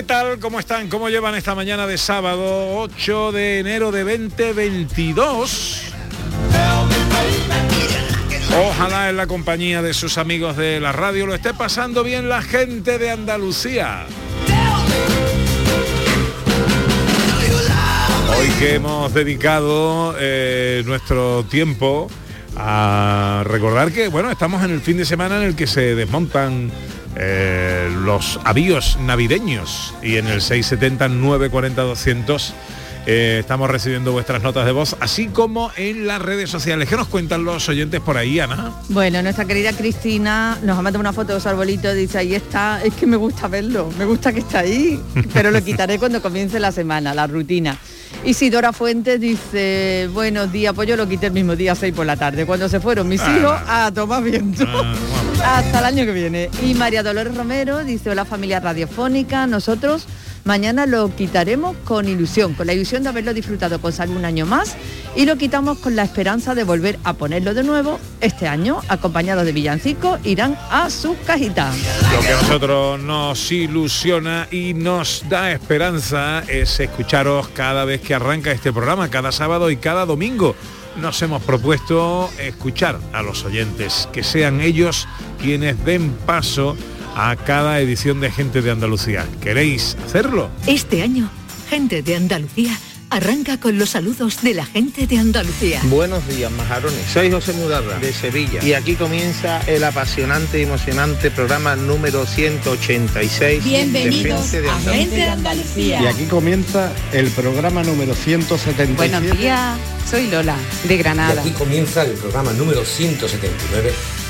¿Qué tal? ¿Cómo están? ¿Cómo llevan esta mañana de sábado 8 de enero de 2022? Ojalá en la compañía de sus amigos de la radio lo esté pasando bien la gente de Andalucía. Hoy que hemos dedicado eh, nuestro tiempo a recordar que, bueno, estamos en el fin de semana en el que se desmontan eh, los avíos navideños y en el 670 940 200 eh, estamos recibiendo vuestras notas de voz, así como en las redes sociales. ¿Qué nos cuentan los oyentes por ahí, Ana? Bueno, nuestra querida Cristina nos ha mandado una foto de su arbolito, dice, ahí está, es que me gusta verlo, me gusta que está ahí, pero lo quitaré cuando comience la semana, la rutina. Isidora Fuentes dice, buenos días, pues yo lo quité el mismo día 6 por la tarde, cuando se fueron mis Ah. hijos a tomar viento. Ah. Hasta el año que viene. Y María Dolores Romero dice, hola familia radiofónica, nosotros mañana lo quitaremos con ilusión, con la ilusión de haberlo disfrutado con salud un año más y lo quitamos con la esperanza de volver a ponerlo de nuevo este año, acompañados de villancicos, irán a sus cajitas. Lo que a nosotros nos ilusiona y nos da esperanza es escucharos cada vez que arranca este programa, cada sábado y cada domingo. Nos hemos propuesto escuchar a los oyentes, que sean ellos quienes den paso a cada edición de Gente de Andalucía. ¿Queréis hacerlo? Este año, gente de Andalucía arranca con los saludos de la gente de Andalucía. Buenos días, majarones. Soy José Mudarra, de Sevilla. Y aquí comienza el apasionante y emocionante programa número 186. Bienvenidos de Gente de a Andalucía. Gente de Andalucía. Y aquí comienza el programa número 177. Buenos días, soy Lola, de Y Granada. aquí comienza el programa número 179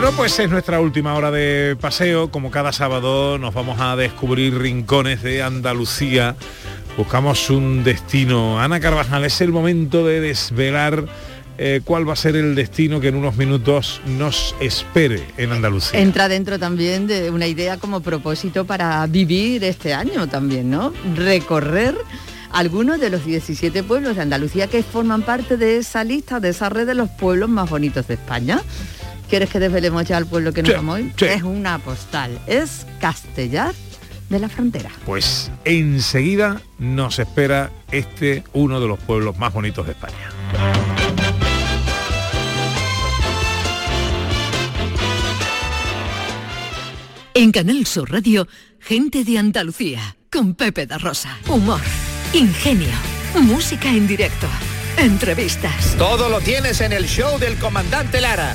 Bueno, pues es nuestra última hora de paseo. Como cada sábado nos vamos a descubrir rincones de Andalucía. Buscamos un destino. Ana Carvajal, es el momento de desvelar eh, cuál va a ser el destino que en unos minutos nos espere en Andalucía. Entra dentro también de una idea como propósito para vivir este año también, ¿no? Recorrer algunos de los 17 pueblos de Andalucía que forman parte de esa lista, de esa red de los pueblos más bonitos de España. ¿Quieres que desvelemos ya el pueblo que nos Sí, vamos hoy? sí. Es una postal, es Castellar de la Frontera. Pues enseguida nos espera este uno de los pueblos más bonitos de España. En Canal Sur Radio, gente de Andalucía con Pepe da Rosa. Humor, ingenio, música en directo, entrevistas. Todo lo tienes en el show del comandante Lara.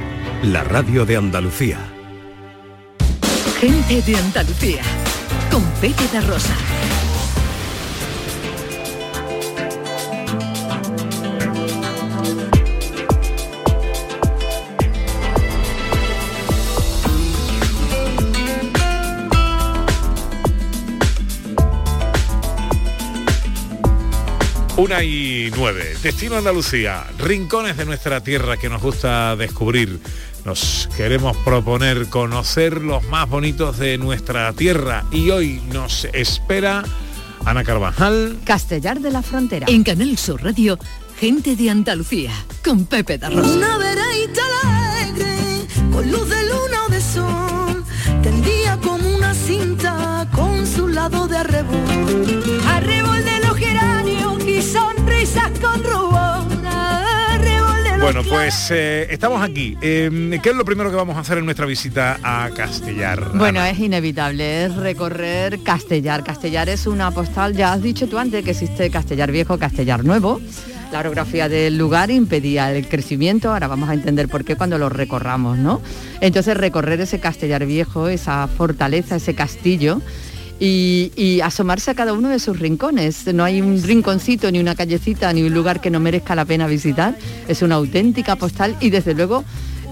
la radio de Andalucía. Gente de Andalucía. Con Pepe da Rosa. Una y nueve. Destino Andalucía. Rincones de nuestra tierra que nos gusta descubrir. Nos queremos proponer conocer los más bonitos de nuestra tierra. Y hoy nos espera Ana Carvajal. Castellar de la Frontera. En Canal Sur Radio, Gente de Andalucía. Con Pepe da Rosa. Una vereita alegre, con luz de luna o de sol, tendía como una cinta con su lado de. Arrebol Bueno, pues eh, estamos aquí. Eh, ¿Qué es lo primero que vamos a hacer en nuestra visita a Castellar? Bueno, es inevitable, es recorrer Castellar. Castellar es una postal, ya has dicho tú antes que existe Castellar Viejo, Castellar Nuevo. La orografía del lugar impedía el crecimiento, ahora vamos a entender por qué cuando lo recorramos, ¿no? Entonces recorrer ese Castellar Viejo, esa fortaleza, ese castillo, y, y asomarse a cada uno de sus rincones. No hay un rinconcito, ni una callecita, ni un lugar que no merezca la pena visitar. Es una auténtica postal y desde luego,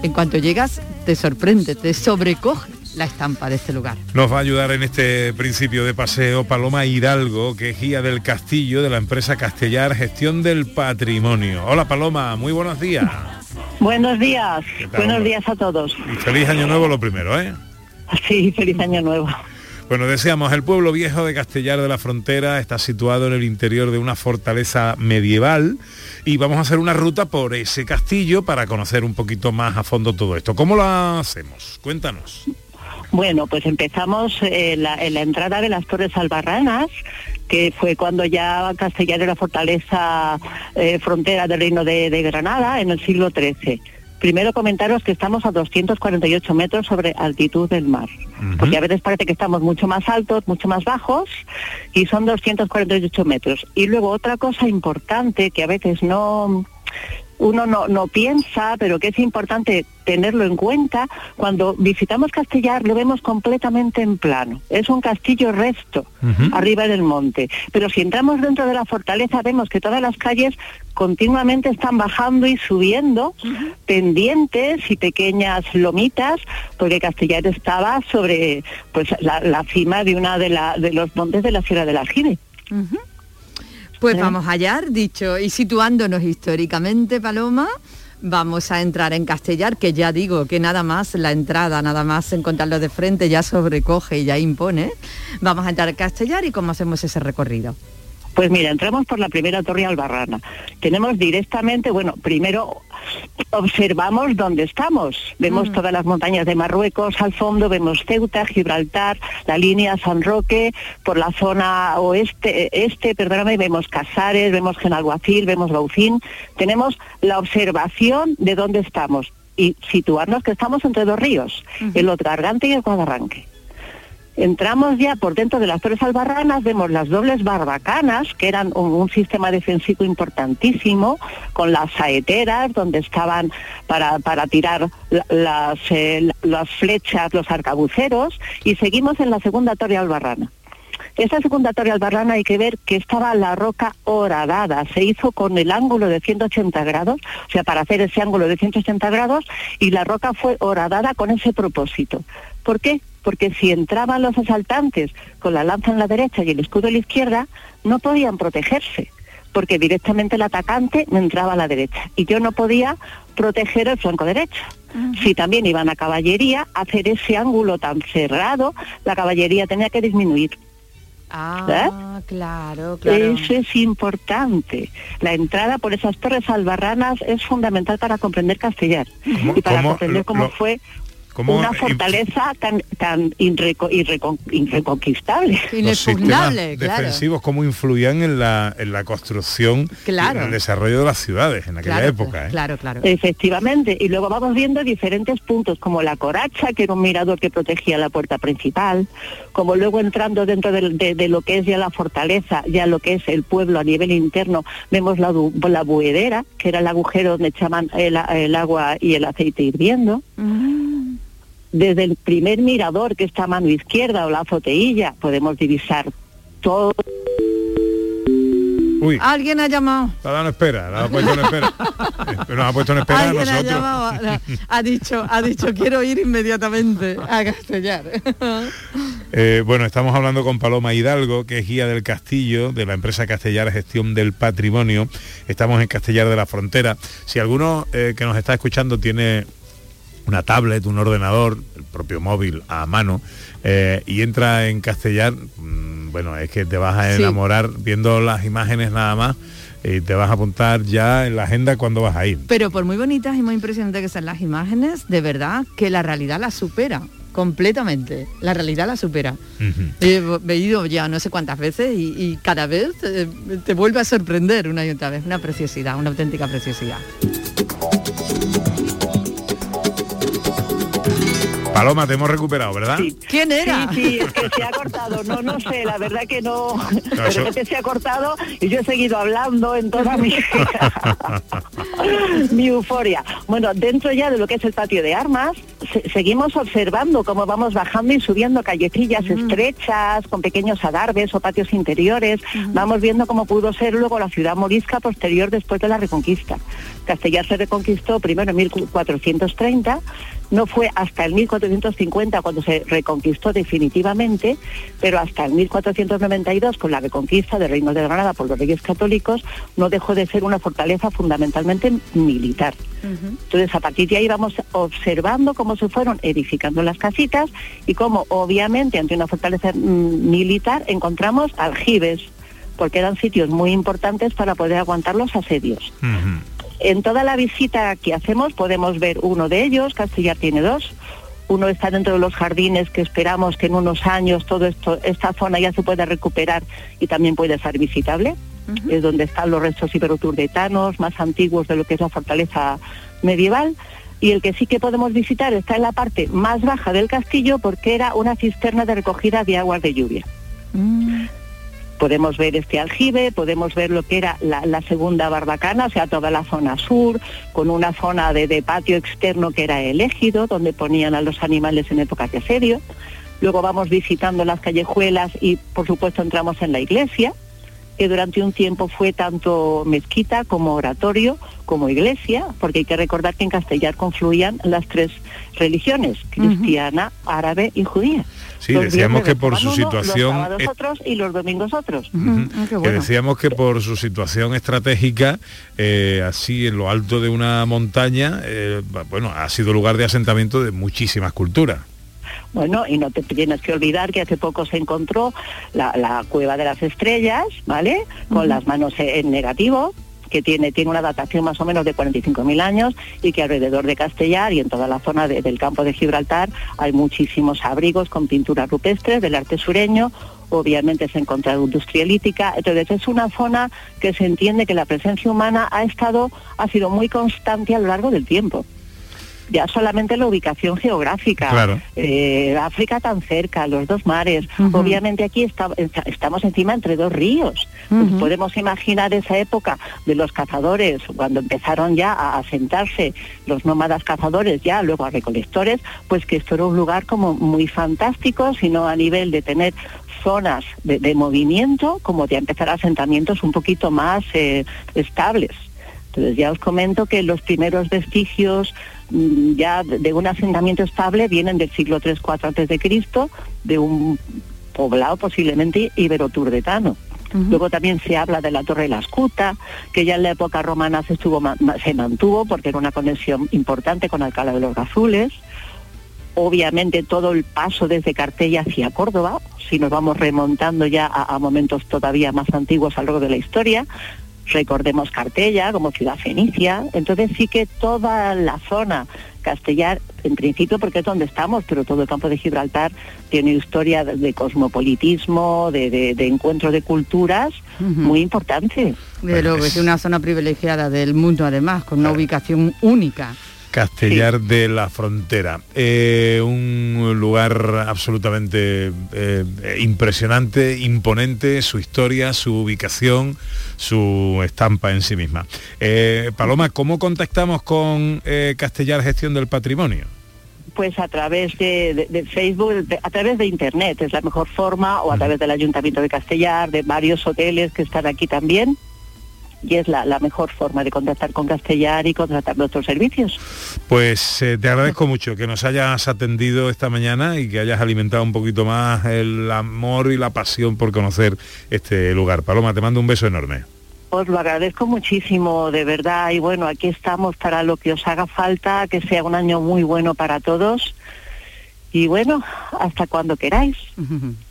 en cuanto llegas, te sorprende, te sobrecoge la estampa de este lugar. Nos va a ayudar en este principio de paseo Paloma Hidalgo, que es guía del castillo de la empresa Castellar Gestión del Patrimonio. Hola Paloma, muy buenos días. Buenos días, buenos días a todos. Y feliz año nuevo lo primero, ¿eh? Sí, feliz año nuevo. Bueno, decíamos, el pueblo viejo de Castellar de la Frontera está situado en el interior de una fortaleza medieval y vamos a hacer una ruta por ese castillo para conocer un poquito más a fondo todo esto. ¿Cómo lo hacemos? Cuéntanos. Bueno, pues empezamos eh, en la entrada de las Torres Albarranas, que fue cuando ya Castellar era fortaleza eh, frontera del Reino de, de Granada en el siglo XIII. Primero comentaros que estamos a 248 metros sobre altitud del mar, porque a veces parece que estamos mucho más altos, mucho más bajos, y son 248 metros. Y luego otra cosa importante que a veces no uno no, no piensa, pero que es importante tenerlo en cuenta, cuando visitamos Castellar lo vemos completamente en plano. Es un castillo recto, arriba del monte. Pero si entramos dentro de la fortaleza vemos que todas las calles continuamente están bajando y subiendo, pendientes y pequeñas lomitas, porque Castellar estaba sobre pues la, la cima de una de, la, de los montes de la Sierra del Aljibe. Pues vamos allá, dicho y situándonos históricamente, Paloma, vamos a entrar en Castellar, que ya digo que nada más la entrada, nada más encontrarlo de frente ya sobrecoge y ya impone. Vamos a entrar en Castellar y cómo hacemos ese recorrido. Pues mira, entramos por la primera torre albarrana. Tenemos directamente, bueno, primero observamos dónde estamos. Vemos todas las montañas de Marruecos al fondo, vemos Ceuta, Gibraltar, la línea San Roque, por la zona oeste, este, perdóname, vemos Casares, vemos Genalguacil, vemos Baucín. Tenemos la observación de dónde estamos y situarnos que estamos entre dos ríos, el Otgargante y el Guadarranque. Entramos ya por dentro de las Torres Albarranas, vemos las dobles barbacanas, que eran un, sistema defensivo importantísimo, con las saeteras, donde estaban para, para tirar la- las, eh, las flechas, los arcabuceros, y seguimos en la segunda Torre Albarrana. Esta segunda torre albarrana hay que ver que estaba la roca horadada, se hizo con el ángulo de 180 grados, o sea, para hacer ese ángulo de 180 grados, y la roca fue horadada con ese propósito. ¿Por qué? Porque si entraban los asaltantes con la lanza en la derecha y el escudo en la izquierda, no podían protegerse, porque directamente el atacante me entraba a la derecha y yo no podía proteger el flanco derecho. Si también iban a caballería, hacer ese ángulo tan cerrado, la caballería tenía que disminuir. Ah, claro, claro. Eso es importante. La entrada por esas torres albarranas es fundamental para comprender Castellar y para cómo comprender lo- cómo lo- fue ¿Cómo una fortaleza tan tan irreco- irrecon- irreconquistable. los sistemas defensivos cómo influían en la, en la construcción Claro. y en el desarrollo de las ciudades en aquella época. ¿eh? Claro, claro. Efectivamente, y luego vamos viendo diferentes puntos, como la coracha, que era un mirador que protegía la puerta principal, como luego entrando dentro de, de lo que es ya la fortaleza, ya lo que es el pueblo a nivel interno, vemos la, la buedera, que era el agujero donde echaban el, agua y el aceite hirviendo. Desde el primer mirador, que está a mano izquierda, o la azoteilla, podemos divisar todo Uy, Alguien ha llamado. la dado espera, la ha puesto en espera. Eh, Nos ha puesto en espera a Alguien ha llamado, ha, ha dicho, ha dicho quiero ir inmediatamente a Castellar. Eh, bueno, estamos hablando con Paloma Hidalgo, que es guía del castillo de la empresa Castellar Gestión del Patrimonio. Estamos en Castellar de la Frontera. Si alguno eh, que nos está escuchando tiene una tablet, un ordenador, el propio móvil a mano, eh, y entra en Castellar, mm, bueno, es que te vas a Sí. enamorar viendo las imágenes nada más y te vas a apuntar ya en la agenda cuando vas a ir. Pero por muy bonitas y muy impresionantes que sean las imágenes, de verdad que la realidad la supera completamente. La realidad la supera. He he ido ya no sé cuántas veces y, y cada vez eh, te vuelve a sorprender una y otra vez. Una preciosidad, una auténtica preciosidad. Paloma, te hemos recuperado, ¿verdad? ¿Quién era? Sí, sí, es que se ha cortado. No, no sé, la verdad que no. Eso- repente se ha cortado y yo he seguido hablando en toda mi, mi euforia. Bueno, dentro ya de lo que es el patio de armas, se- seguimos observando cómo vamos bajando y subiendo callecillas estrechas, con pequeños adarves o patios interiores. Vamos viendo cómo pudo ser luego la ciudad morisca posterior después de la Reconquista. Castellar se reconquistó primero en 1430, no fue hasta el 1450 cuando se reconquistó definitivamente, pero hasta el 1492 con la reconquista del Reino de Granada por los reyes católicos no dejó de ser una fortaleza fundamentalmente militar. Entonces, a partir de ahí vamos observando cómo se fueron edificando las casitas y cómo, obviamente, ante una fortaleza mm, militar encontramos aljibes, porque eran sitios muy importantes para poder aguantar los asedios. En toda la visita que hacemos podemos ver uno de ellos, Castellar tiene dos. Uno está dentro de los jardines que esperamos que en unos años todo esto, esta zona ya se pueda recuperar y también puede ser visitable. Es donde están los restos iberoturdetanos más antiguos de lo que es la fortaleza medieval. Y el que sí que podemos visitar está en la parte más baja del castillo porque era una cisterna de recogida de aguas de lluvia podemos ver este aljibe, podemos ver lo que era la, la segunda barbacana, o sea, toda la zona sur, con una zona de, de patio externo que era el ejido, donde ponían a los animales en épocas de asedio. Luego vamos visitando las callejuelas y, por supuesto, entramos en la iglesia, que durante un tiempo fue tanto mezquita como oratorio, como iglesia, porque hay que recordar que en Castellar confluían las tres religiones, cristiana, árabe y judía. Sí, Los decíamos que por su uno, situación Los otros y los domingos otros. que decíamos que por su situación estratégica, eh, así en lo alto de una montaña, eh, bueno, ha sido lugar de asentamiento de muchísimas culturas. Bueno, y no te tienes que olvidar que hace poco se encontró la, la cueva de las estrellas, ¿vale? Con las manos en negativo que tiene, tiene una datación más o menos de 45.000 años y que alrededor de Castellar y en toda la zona de- del campo de Gibraltar hay muchísimos abrigos con pinturas rupestres del arte sureño, obviamente se ha encontrado industria lítica, entonces es una zona que se entiende que la presencia humana ha estado, ha sido muy constante a lo largo del tiempo ya solamente la ubicación geográfica, Claro. eh, África tan cerca, los dos mares, obviamente aquí está- está- estamos encima entre dos ríos. Pues podemos imaginar esa época de los cazadores, cuando empezaron ya a asentarse los nómadas cazadores, ya luego a recolectores, pues que esto era un lugar como muy fantástico, sino a nivel de tener zonas de, de movimiento, como de empezar asentamientos un poquito más eh, estables. Entonces ya os comento que los primeros vestigios ya de un asentamiento estable vienen del siglo 3-4 antes de Cristo, de un poblado posiblemente iberoturdetano. Luego también se habla de la Torre de la Escuta, que ya en la época romana estuvo, se mantuvo porque era una conexión importante con Alcalá de los Gazules. Obviamente todo el paso desde Cartella hacia Córdoba, si nos vamos remontando ya a, a momentos todavía más antiguos a lo largo de la historia, recordemos Cartella como ciudad fenicia, entonces sí que toda la zona Castellar, en principio porque es donde estamos, pero todo el campo de Gibraltar tiene historia de, cosmopolitismo, de, de- de encuentro de culturas muy importante. Que es una zona privilegiada del mundo además, con una ubicación única. Castellar de la Frontera. Eh, un lugar absolutamente eh, impresionante, imponente, su historia, su ubicación, su estampa en sí misma. Eh, Paloma, ¿cómo contactamos con Castellar Gestión del Patrimonio? Pues a través de, de- de Facebook, de- a través de Internet es la mejor forma, o a través del Ayuntamiento de Castellar, de varios hoteles que están aquí también. Y es la, la mejor forma de contactar con Castellar y contratar nuestros servicios. Pues eh, te agradezco mucho que nos hayas atendido esta mañana y que hayas alimentado un poquito más el amor y la pasión por conocer este lugar. Paloma, te mando un beso enorme. Os lo agradezco muchísimo, de verdad. Y bueno, aquí estamos para lo que os haga falta, que sea un año muy bueno para todos. Y bueno, hasta cuando queráis.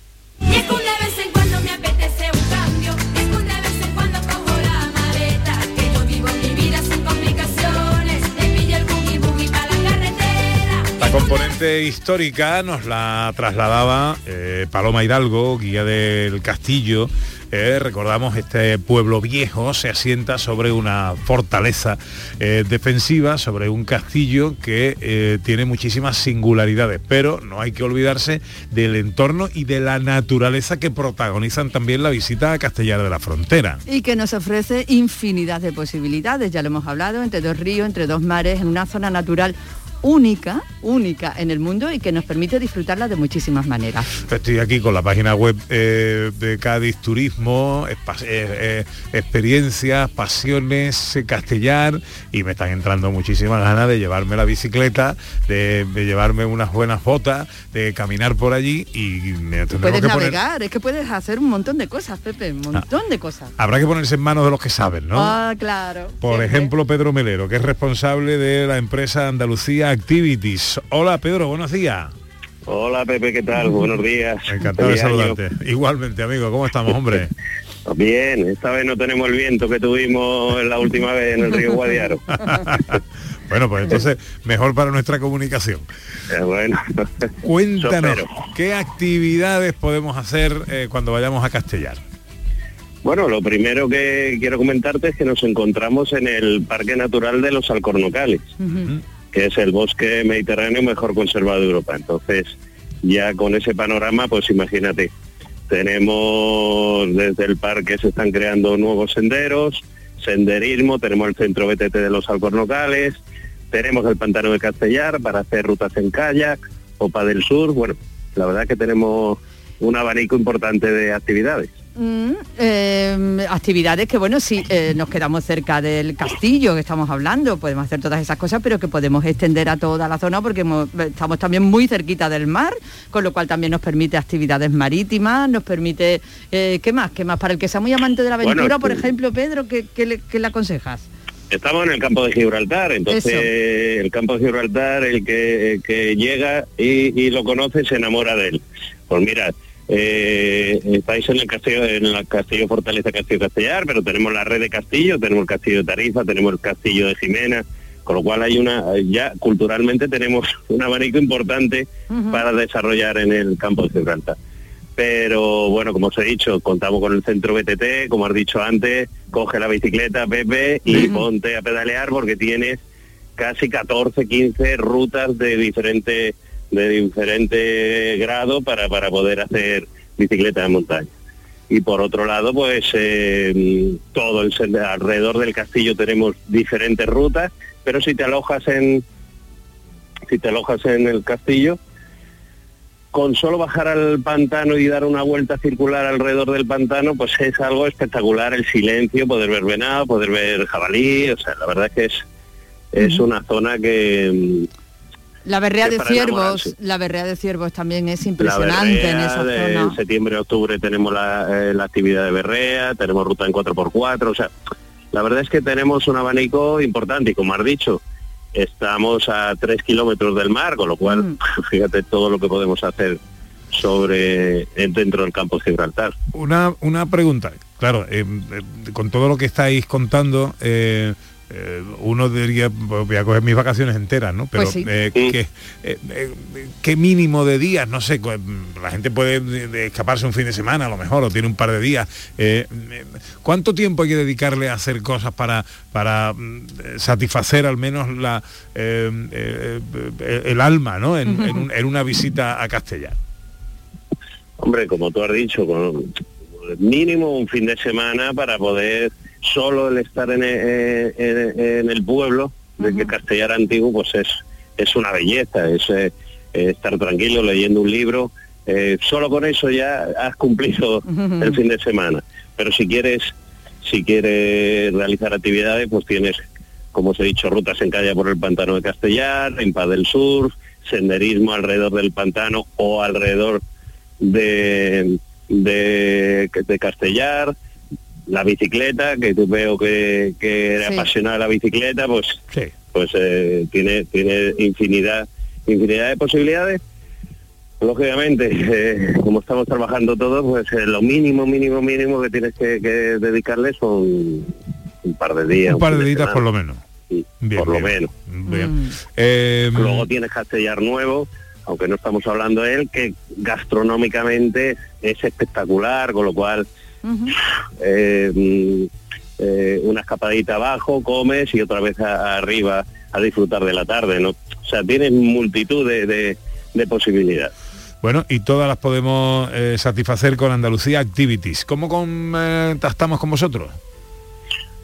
Componente histórica nos la trasladaba eh, Paloma Hidalgo, guía del castillo. Eh, recordamos este pueblo viejo se asienta sobre una fortaleza eh, defensiva, sobre un castillo que tiene muchísimas singularidades, pero no hay que olvidarse del entorno y de la naturaleza que protagonizan también la visita a Castellar de la Frontera. Y que nos ofrece infinidad de posibilidades, ya lo hemos hablado, entre dos ríos, entre dos mares, en una zona natural única, única en el mundo y que nos permite disfrutarla de muchísimas maneras. Estoy aquí con la página web eh, de Cádiz Turismo, eh, eh, experiencias, pasiones, eh, Castellar, y me están entrando muchísimas ganas de llevarme la bicicleta, de, de llevarme unas buenas botas, de caminar por allí y me Puedes que poner- navegar, es que puedes hacer un montón de cosas, Pepe, un montón de cosas. Habrá que ponerse en manos de los que saben, ¿no? Ah, claro. Por ejemplo, Pedro Melero, que es responsable de la empresa Andalucía Activities. Hola, Pedro, buenos días. Hola Pepe, ¿qué tal? Buenos días. Encantado de año. saludarte. Igualmente, amigo, ¿cómo estamos, hombre? Bien, esta vez no tenemos el viento que tuvimos la última vez en el río Guadiaro. Bueno, pues entonces mejor para nuestra comunicación. Eh, bueno. Cuéntanos, Sopero. ¿qué actividades podemos hacer eh, cuando vayamos a Castellar? Bueno, lo primero que quiero comentarte es que nos encontramos en el Parque Natural de los Alcornocales, que es el bosque mediterráneo mejor conservado de Europa. Entonces, ya con ese panorama, pues imagínate, tenemos desde el parque se están creando nuevos senderos, senderismo, tenemos el centro BTT de los Alcornocales, tenemos el pantano de Castellar para hacer rutas en kayak, Opa del Sur, bueno, la verdad que tenemos un abanico importante de actividades. Mm, eh, actividades que bueno si nos quedamos cerca del castillo que estamos hablando podemos hacer todas esas cosas pero que podemos extender a toda la zona porque hemos- estamos también muy cerquita del mar con lo cual también nos permite actividades marítimas nos permite eh, qué más qué más para el que sea muy amante de la Bueno, aventura por ejemplo Pedro ¿qué, qué le, qué le aconsejas? Estamos en el campo de Gibraltar, entonces Eso. el campo de Gibraltar, el que, el que llega y, y lo conoce se enamora de él. Pues mira, eh, estáis en el castillo, en el castillo Fortaleza Castillo Castellar, pero tenemos la red de castillos, tenemos el castillo de Tarifa, tenemos el castillo de Jimena, con lo cual hay una, ya culturalmente tenemos un abanico importante para desarrollar en el campo de Gibraltar. Pero bueno, como os he dicho, contamos con el centro BTT, como has dicho antes, coge la bicicleta, Pepe, y ponte a pedalear porque tienes casi 14, 15 rutas de diferente, de diferente grado para, para poder hacer bicicleta de montaña. Y por otro lado, pues eh, todo el alrededor del castillo tenemos diferentes rutas, pero si te alojas en si te alojas en el castillo, con solo bajar al pantano y dar una vuelta circular alrededor del pantano, pues es algo espectacular el silencio, poder ver venado, poder ver jabalí, o sea, la verdad es que es, es una zona que La berrea de ciervos, la berrea de ciervos también es la impresionante en esa de zona. septiembre octubre tenemos la, eh, la actividad de berrea, tenemos ruta en 4x4, o sea, la verdad es que tenemos un abanico importante y como has dicho, estamos a 3 kilómetros del mar, con lo cual Mm. fíjate todo lo que podemos hacer sobre dentro del campo de Gibraltar. Una, una pregunta. claro, eh, eh, con todo lo que estáis contando, eh, eh, uno diría, pues, voy a coger mis vacaciones enteras, ¿no? Pero Pues sí. eh, ¿qué, eh, eh, qué mínimo de días? No sé, cu- la gente puede de- de escaparse un fin de semana a lo mejor, o tiene un par de días. Eh, eh, ¿Cuánto tiempo hay que dedicarle a hacer cosas para, para mm, satisfacer al menos la, eh, eh, eh, el alma, ¿no? En, en un- en una visita a Castellar. Hombre, como tú has dicho, con mínimo un fin de semana para poder solo el estar en, e- en- en el pueblo de que Castellar Antiguo pues es, es una belleza, es eh, eh, estar tranquilo leyendo un libro. eh, solo con eso ya has cumplido el fin de semana. Pero si quieres, si quieres realizar actividades, pues tienes, como os he dicho, rutas en calle por el pantano de Castellar, en Paz del Sur, senderismo alrededor del pantano o alrededor de, de, de Castellar, la bicicleta, que tú veo que, que eres Sí. apasionado de la bicicleta, pues, pues eh, tiene, tiene infinidad, infinidad de posibilidades. Lógicamente, eh, como estamos trabajando todos, pues eh, lo mínimo, mínimo, mínimo que tienes que, que dedicarle son un par de días. Un par de días por lo menos. Bien, por lo menos. Bien. Eh, Luego tienes Castellar Nuevo, aunque no estamos hablando de él, que gastronómicamente es espectacular, con lo cual eh, mm, eh, una escapadita abajo, comes y otra vez a- arriba a disfrutar de la tarde, ¿no? O sea, tienes multitud de, de- de posibilidades. Bueno, y todas las podemos eh, satisfacer con Andalucía Activities. ¿Cómo contactamos con vosotros?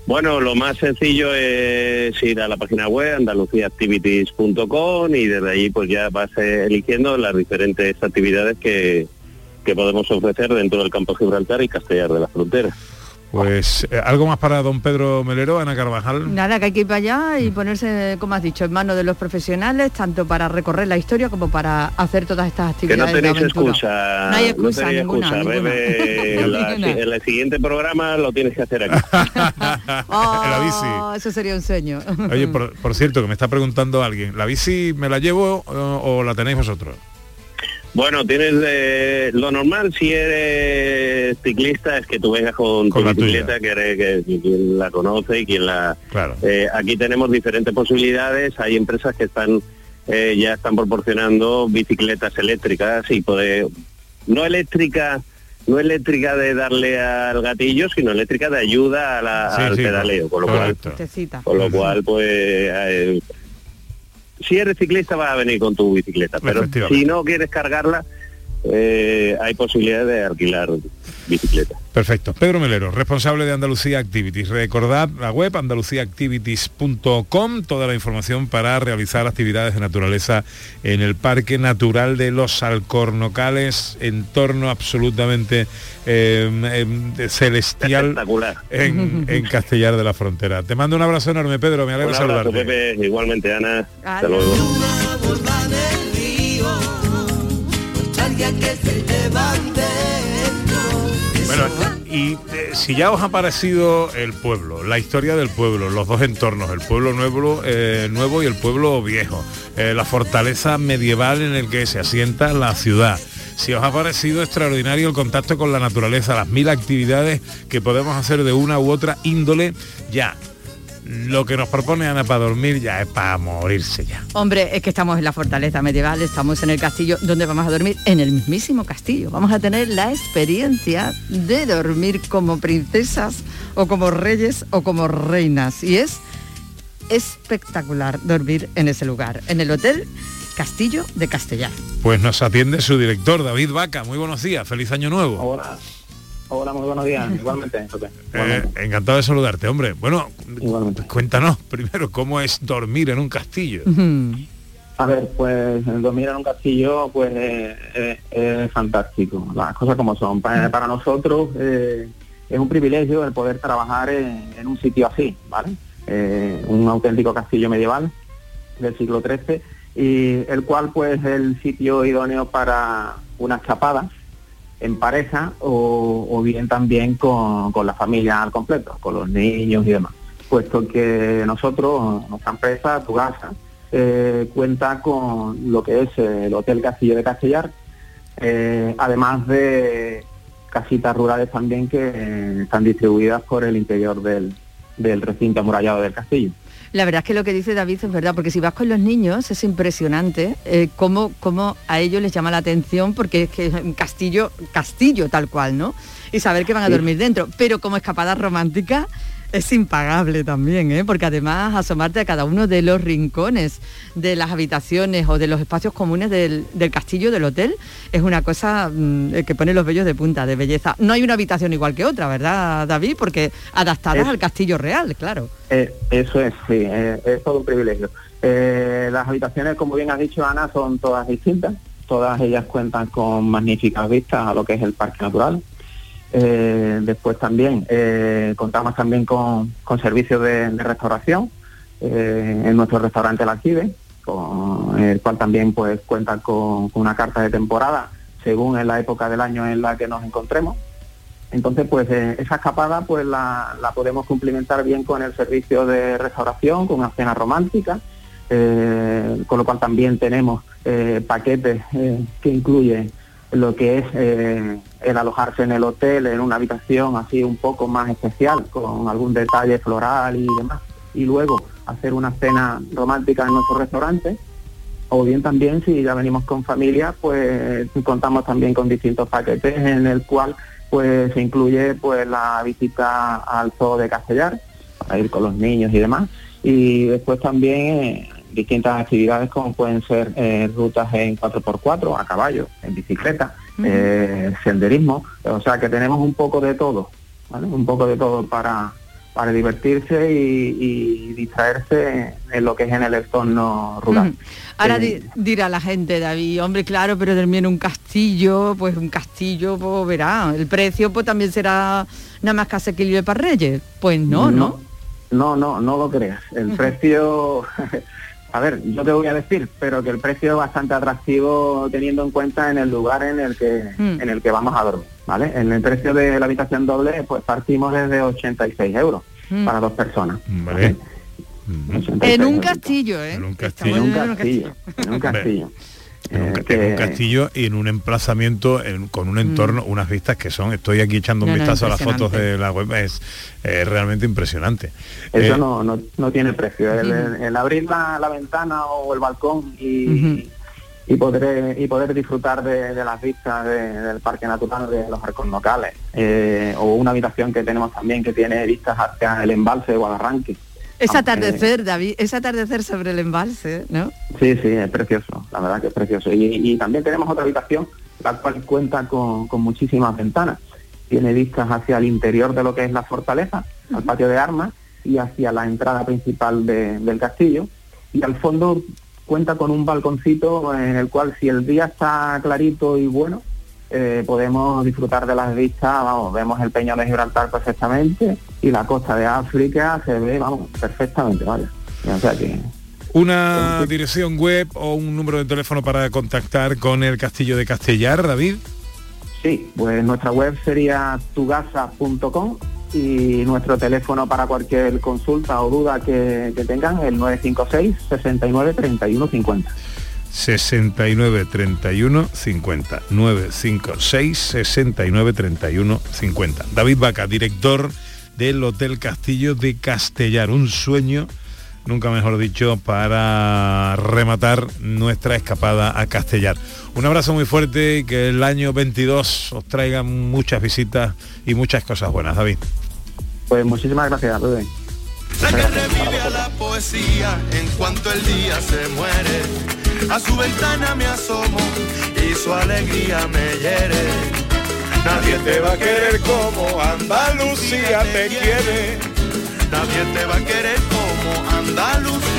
Bueno, lo más sencillo es ir a la página web andaluciaactivities.com y desde ahí pues ya vas eligiendo las diferentes actividades que, que podemos ofrecer dentro del campo Gibraltar y Castellar de la Frontera. Pues eh, algo más para don Pedro Melero, Ana Carvajal. Nada, que hay que ir para allá y ponerse, como has dicho, en manos de los profesionales, tanto para recorrer la historia como para hacer todas estas Que no actividades de tenéis excusa, No hay excusa tenéis ninguna, excusa. ninguna. Bebe, la- Ninguna. en el siguiente programa lo tienes que hacer aquí. la bici. Oh, eso sería un sueño. Oye, por, por cierto, que me está preguntando alguien, ¿la bici me la llevo o, o la tenéis vosotros? Bueno, tienes eh, lo normal si eres ciclista es que tú vengas con, Con tu la bicicleta, que, eres- que- quien la conoce y quien la... Claro. Eh, aquí tenemos diferentes posibilidades, hay empresas que están eh, ya están proporcionando bicicletas eléctricas y poder... No eléctrica, no eléctrica de darle al gatillo, sino eléctrica de ayuda a la- Sí, al sí, pedaleo, con lo cual... Fuertecita. Con lo cual, pues, eh, si eres ciclista vas a venir con tu bicicleta, pero si no quieres cargarla, eh, hay posibilidad de alquilar bicicleta. Perfecto. Pedro Melero, responsable de Andalucía Activities. Recordad la web andaluciaactivities.com, toda la información para realizar actividades de naturaleza en el Parque Natural de los Alcornocales, entorno absolutamente eh, eh, celestial Espectacular. en, en Castellar de la Frontera. Te mando un abrazo enorme, Pedro, me alegra saludarte. Pepe, igualmente, Ana. Hasta luego. Bueno, y eh, si ya os ha parecido el pueblo, la historia del pueblo, los dos entornos, el pueblo nuevo, eh, nuevo y el pueblo viejo, eh, la fortaleza medieval en el que se asienta la ciudad. Si os ha parecido extraordinario el contacto con la naturaleza, las mil actividades que podemos hacer de una u otra índole, ya. Lo que nos propone Ana para dormir ya es para morirse ya. Hombre, es que estamos en la fortaleza medieval, estamos en el castillo, donde vamos a dormir? En el mismísimo castillo. Vamos a tener la experiencia de dormir como princesas o como reyes o como reinas. Y es espectacular dormir en ese lugar, en el Hotel Castillo de Castellar. Pues nos atiende su director, David Vaca. Muy buenos días, feliz año nuevo. Hola. Hola, muy buenos días. Igualmente. Eh, encantado de saludarte, hombre. Bueno, cuéntanos primero cómo es dormir en un castillo. A ver, pues el dormir en un castillo pues eh, eh, es fantástico. Las cosas como son. Pa- Para, nosotros eh, es un privilegio el poder trabajar en, en un sitio así, ¿vale? Eh, un auténtico castillo medieval del siglo XIII y el cual pues es el sitio idóneo para unas chapadas en pareja o, o bien también con, con la familia al completo, con los niños y demás. Puesto que nosotros, nuestra empresa, Tugasa, eh, cuenta con lo que es el Hotel Castillo de Castellar, eh, además de casitas rurales también que están distribuidas por el interior del, del recinto amurallado del castillo. La verdad es que lo que dice David es verdad, porque si vas con los niños es impresionante eh, cómo, cómo a ellos les llama la atención, porque es que es un castillo, castillo tal cual, ¿no? Y saber que van a Sí. dormir dentro. Pero como escapada romántica es impagable también, ¿eh? porque además asomarte a cada uno de los rincones de las habitaciones o de los espacios comunes del, del castillo, del hotel, es una cosa mm, que pone los vellos de punta, de belleza. No hay una habitación igual que otra, ¿verdad, David? Porque adaptadas Es- al castillo real, claro. Eh, eso es, sí, eh, es todo un privilegio. Eh, las habitaciones, como bien has dicho Ana, son todas distintas. Todas ellas cuentan con magníficas vistas a lo que es el parque natural. Eh, después también eh, contamos también con, con servicios de, restauración eh, en nuestro restaurante El Alquive, con el cual también pues cuenta con, una carta de temporada según en la época del año en la que nos encontremos. Entonces, pues esa escapada pues la, podemos complementar bien con el servicio de restauración, con una cena romántica, con lo cual también tenemos paquetes que incluyen lo que es eh, el alojarse en el hotel, en una habitación así un poco más especial, con algún detalle floral y demás, y luego hacer una cena romántica en nuestro restaurante, o bien también si ya venimos con familia, pues contamos también con distintos paquetes en el cual pues se incluye pues la visita al zoo de Castellar, para ir con los niños y demás, y después también eh, distintas actividades como pueden ser eh, rutas en 4x4, a caballo, en bicicleta, eh, senderismo, o sea que tenemos un poco de todo, ¿vale? un poco de todo para, para divertirse y, y distraerse en lo que es en el entorno rural. Ahora Eh, di- dirá la gente, David, hombre, claro, pero en un castillo, pues un castillo, pues verá, el precio pues también será nada más que asequible para Reyes. Pues no, ¿no? No, no, no lo creas. El precio, a ver, yo te voy a decir, pero que el precio es bastante atractivo teniendo en cuenta en el lugar en el que Mm. en el que vamos a dormir, ¿vale? En el precio de la habitación doble, pues partimos desde 86 euros Mm. para dos personas. Vale. 86 En un euros. castillo, ¿eh? En un En castillo. un castillo, en un castillo. En un, Eh, en un castillo y en un emplazamiento en- con un entorno, unas vistas que son, estoy aquí echando un No, no, vistazo a las fotos de la web, es realmente impresionante. Eso Eh, no, no, tiene precio. El, el- el abrir la, la ventana o el balcón y, y poder y poder disfrutar de, de las vistas de- del parque natural de los arcos locales eh, o una habitación que tenemos también que tiene vistas hacia el embalse de Guadarranque. Es Aunque- atardecer, David, es atardecer sobre el embalse, ¿no? Sí, sí, es precioso, la verdad que es precioso. Y, y también tenemos otra habitación, la cual cuenta con, con muchísimas ventanas. Tiene vistas hacia el interior de lo que es la fortaleza, al patio de armas y hacia la entrada principal de- del castillo. Y al fondo cuenta con un balconcito en el cual si el día está clarito y bueno, eh, podemos disfrutar de las vistas, vamos, vemos el Peñón de Gibraltar perfectamente y la costa de África se ve, vamos, perfectamente, vaya. O sea que una dirección web o un número de teléfono para contactar con el Castillo de Castellar, David. Sí, pues nuestra web sería tugasa.com y nuestro teléfono para cualquier consulta o duda que, que tengan, el 956 69 31 50. 69 31 50 956 69 31 50 David Vaca, director del Hotel Castillo de Castellar, un sueño, nunca mejor dicho, para rematar nuestra escapada a Castellar. Un abrazo muy fuerte y que el año 22 os traiga muchas visitas y muchas cosas buenas, David. Pues muchísimas gracias, Rubén. La que revive a la poesía en cuanto el día se muere. A su ventana me asomo y su alegría me hiere. Nadie te va a querer como Andalucía te quiere. Nadie te va a querer como Andalucía.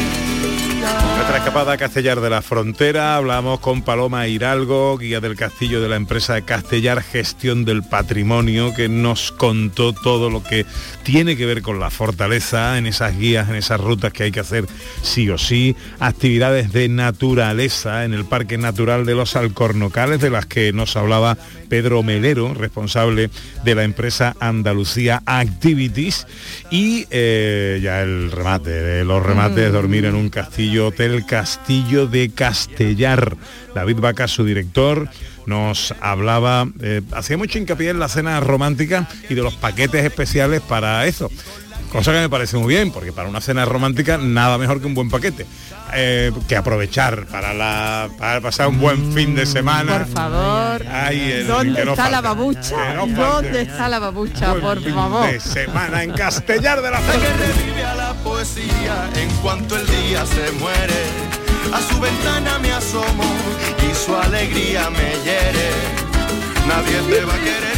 Nuestra escapada a Castellar de la Frontera, hablamos con Paloma Hidalgo, guía del castillo de la empresa Castellar Gestión del Patrimonio, que nos contó todo lo que tiene que ver con la fortaleza, en esas guías, en esas rutas que hay que hacer sí o sí, actividades de naturaleza en el Parque Natural de los Alcornocales, de las que nos hablaba Pedro Melero, responsable de la empresa Andalucía Activities, y eh, ya el remate, de los remates, dormir en un castillo, Hotel Castillo de Castellar. David Vaca, su director, nos hablaba, eh, hacía mucho hincapié en la cena romántica y de los paquetes especiales para eso. Cosa que me parece muy bien, porque para una cena romántica nada mejor que un buen paquete. Eh, que aprovechar para, la, para pasar un buen fin de semana. Por favor. Ay, el- ¿Dónde no está la babucha? ¿Dónde está la babucha? Por Fin favor. de semana en Castellar de la que revive a la poesía en cuanto el día se muere. A su ventana me asomo y su alegría me hiere. Nadie te va a querer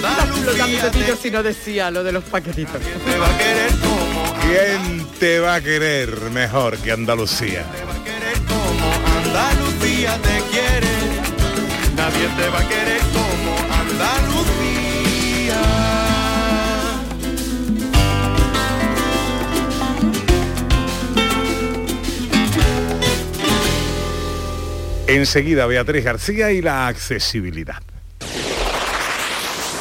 como Andalucía. Te, si no decía lo de los paquetitos. te va a querer como ¿Quién te va a querer mejor que Andalucía? Andalucía te quiere. Nadie te va a querer como Andalucía. Enseguida Beatriz García y la accesibilidad.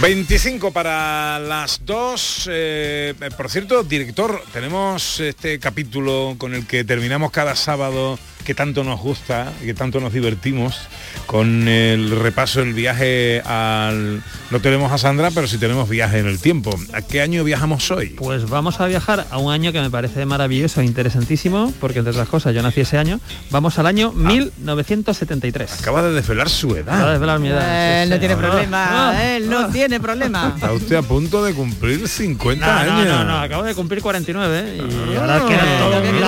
25 para las 2. eh, por cierto, director, tenemos este capítulo con el que terminamos cada sábado que tanto nos gusta y que tanto nos divertimos con el repaso del viaje al... No tenemos a Sandra, pero sí tenemos viaje en el tiempo. ¿A qué año viajamos hoy? Pues vamos a viajar a un año que me parece maravilloso e interesantísimo, porque entre otras cosas yo nací ese año. Vamos al año 1973. Acaba de desvelar su Acaba de edad. desvelar mi edad. Él sí, no sí. tiene Ah, problema, ah, él no ah. tiene problema. Está usted a punto de cumplir 50 No, años. no, no, no, acabo de cumplir 49 ¿eh? y ahora Ah, queda todo qué un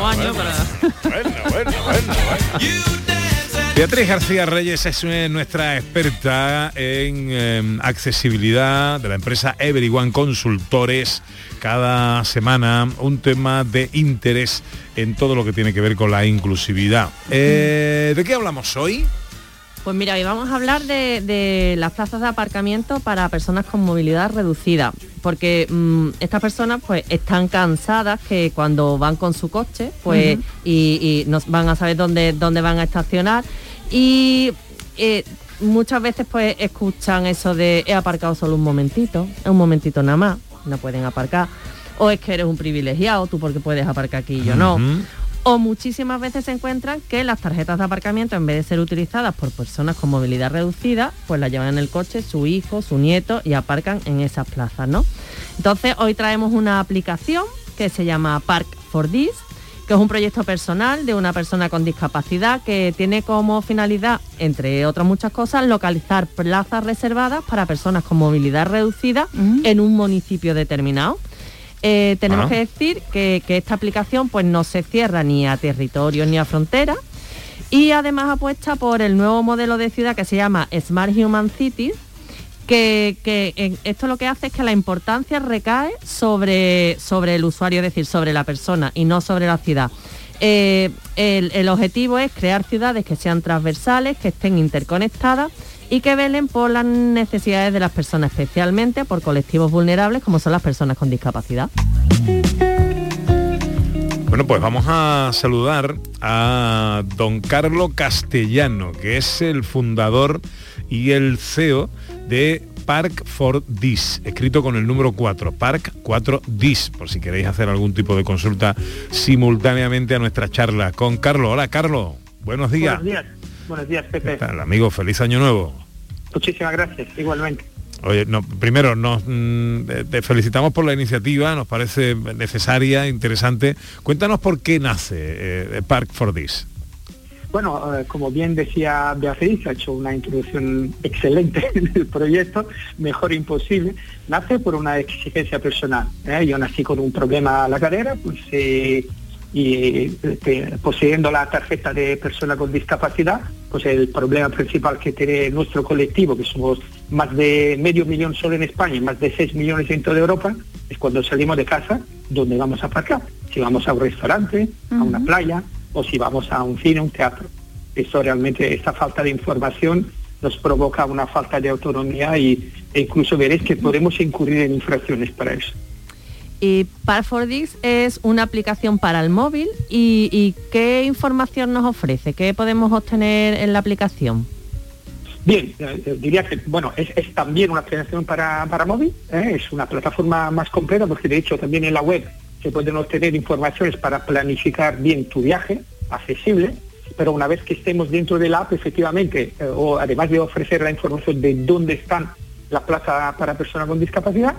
año, para... Beatriz García Reyes es eh, nuestra experta en eh, accesibilidad de la empresa Everyone Consultores. Cada semana un tema de interés en todo lo que tiene que ver con la inclusividad. Eh, ¿De qué hablamos hoy? Pues mira, hoy vamos a hablar de, de las plazas de aparcamiento para personas con movilidad reducida, porque mm, estas personas pues están cansadas que cuando van con su coche pues y, y no van a saber dónde, dónde van a estacionar. Y eh, muchas veces pues escuchan eso de he aparcado solo un momentito, un momentito nada más, no pueden aparcar, o es que eres un privilegiado, tú porque puedes aparcar aquí y yo no. O muchísimas veces se encuentran que las tarjetas de aparcamiento, en vez de ser utilizadas por personas con movilidad reducida, pues las llevan en el coche su hijo, su nieto y aparcan en esas plazas, ¿no? Entonces hoy traemos una aplicación que se llama Park for This, que es un proyecto personal de una persona con discapacidad que tiene como finalidad, entre otras muchas cosas, localizar plazas reservadas para personas con movilidad reducida en un municipio determinado. Eh, tenemos Ah. que decir que, que esta aplicación pues no se cierra ni a territorios ni a fronteras y además apuesta por el nuevo modelo de ciudad que se llama Smart Human Cities que, esto lo que hace es que la importancia recae sobre, sobre el usuario, es decir, sobre la persona y no sobre la ciudad. Eh, el, el objetivo es crear ciudades que sean transversales, que estén interconectadas y que velen por las necesidades de las personas, especialmente por colectivos vulnerables como son las personas con discapacidad. Bueno, pues vamos a saludar a don Carlo Castellano, que es el fundador y el CEO de Park for This, escrito con el número 4, Park 4 This, por si queréis hacer algún tipo de consulta simultáneamente a nuestra charla con Carlos. Hola, Carlos. Buenos días. Buenos días. Buenos días, Pepe. ¿Qué tal, amigo? Feliz año nuevo. Muchísimas gracias, igualmente. Oye, no, primero nos mm, te- felicitamos por la iniciativa, nos parece necesaria, interesante. Cuéntanos por qué nace eh, Park for This. Bueno, eh, como bien decía Beatriz, ha hecho una introducción excelente en el proyecto, mejor imposible. Nace por una exigencia personal. ¿eh? Yo nací con un problema a la cadera, pues eh, y eh, poseyendo la tarjeta de persona con discapacidad, pues el problema principal que tiene nuestro colectivo, que somos más de medio millón solo en España y más de 6 millones en toda Europa, es cuando salimos de casa, donde vamos a aparcar. Si vamos a un restaurante, a una playa o si vamos a un cine, un teatro. Eso realmente, esta falta de información nos provoca una falta de autonomía y, e incluso veréis que podemos incurrir en infracciones para eso. Y Parfordix es una aplicación para el móvil y, ¿qué información nos ofrece? ¿Qué podemos obtener en la aplicación? Bien, eh, eh, diría que bueno, es, también una aplicación para, para móvil, ¿eh? es una plataforma más completa porque de hecho también en la web se pueden obtener informaciones para planificar bien tu viaje, accesible, pero una vez que estemos dentro de la app, efectivamente, o además de ofrecer la información de dónde están las plazas para personas con discapacidad,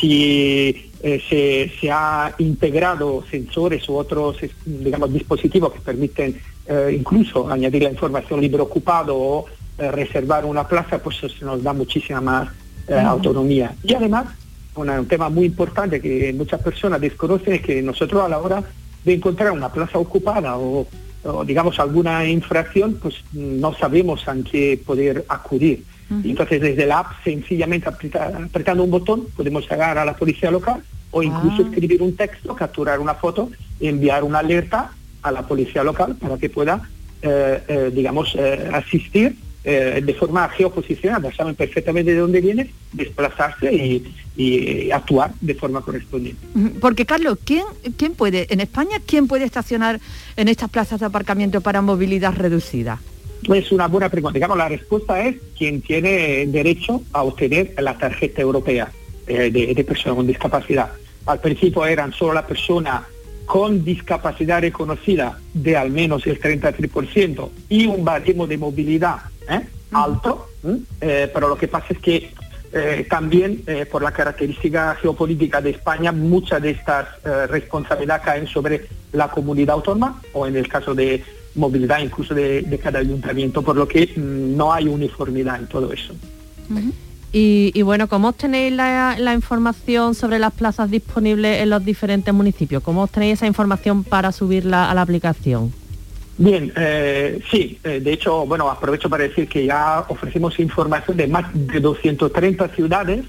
si eh, se, se ha integrado sensores u otros digamos, dispositivos que permiten eh, incluso añadir la información libre ocupado o eh, reservar una plaza, pues eso nos da muchísima más eh, autonomía. Y además, una- un tema muy importante que muchas personas desconocen es que nosotros a la hora de encontrar una plaza ocupada o, o, digamos alguna infracción, pues no sabemos a qué poder acudir. Entonces desde la app sencillamente apreta- apretando un botón podemos llegar a la policía local o incluso Ah. escribir un texto, capturar una foto enviar una alerta a la policía local para que pueda, eh, eh, digamos, eh, asistir de forma geoposicionada, saben perfectamente de dónde viene, desplazarse y, y actuar de forma correspondiente. Porque Carlos, ¿quién, ¿quién puede, en España, quién puede estacionar en estas plazas de aparcamiento para movilidad reducida? Es una buena pregunta. Digamos, la respuesta es quien tiene derecho a obtener la tarjeta europea eh, de, de persona con discapacidad. Al principio eran solo la persona con discapacidad reconocida de al menos el 33% y un baremo de movilidad ¿eh? alto. Eh, pero lo que pasa es que eh, también por la característica geopolítica de España, muchas de estas responsabilidades caen sobre la comunidad autónoma o en el caso de movilidad incluso de, de cada ayuntamiento, por lo que mm, no hay uniformidad en todo eso. Y, y bueno, ¿cómo obtenéis la, la información sobre las plazas disponibles en los diferentes municipios? ¿Cómo obtenéis esa información para subirla a la aplicación? Bien, eh, sí, eh, de hecho, bueno, aprovecho para decir que ya ofrecemos información de más de 230 ciudades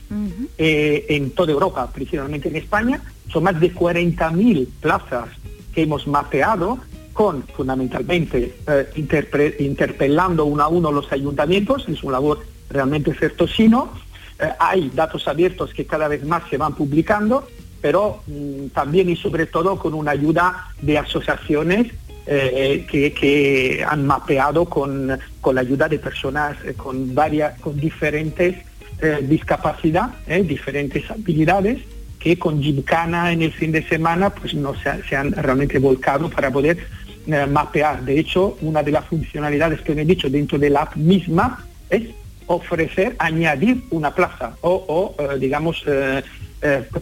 eh, en toda Europa, principalmente en España. Son más de 40.000 plazas que hemos mapeado con, fundamentalmente, eh, interpelando uno a uno los ayuntamientos, es una labor realmente certosino. Eh, hay datos abiertos que cada vez más se van publicando, pero mm, también y sobre todo con una ayuda de asociaciones eh, que, que han mapeado con, con la ayuda de personas con varias, con diferentes discapacidad, diferentes habilidades, que con Gymkhana en el fin de semana pues no se han realmente volcado para poder eh, mapear. De hecho, una de las funcionalidades que me he dicho dentro de la app misma es ofrecer, añadir una plaza o, o, eh, digamos, eh,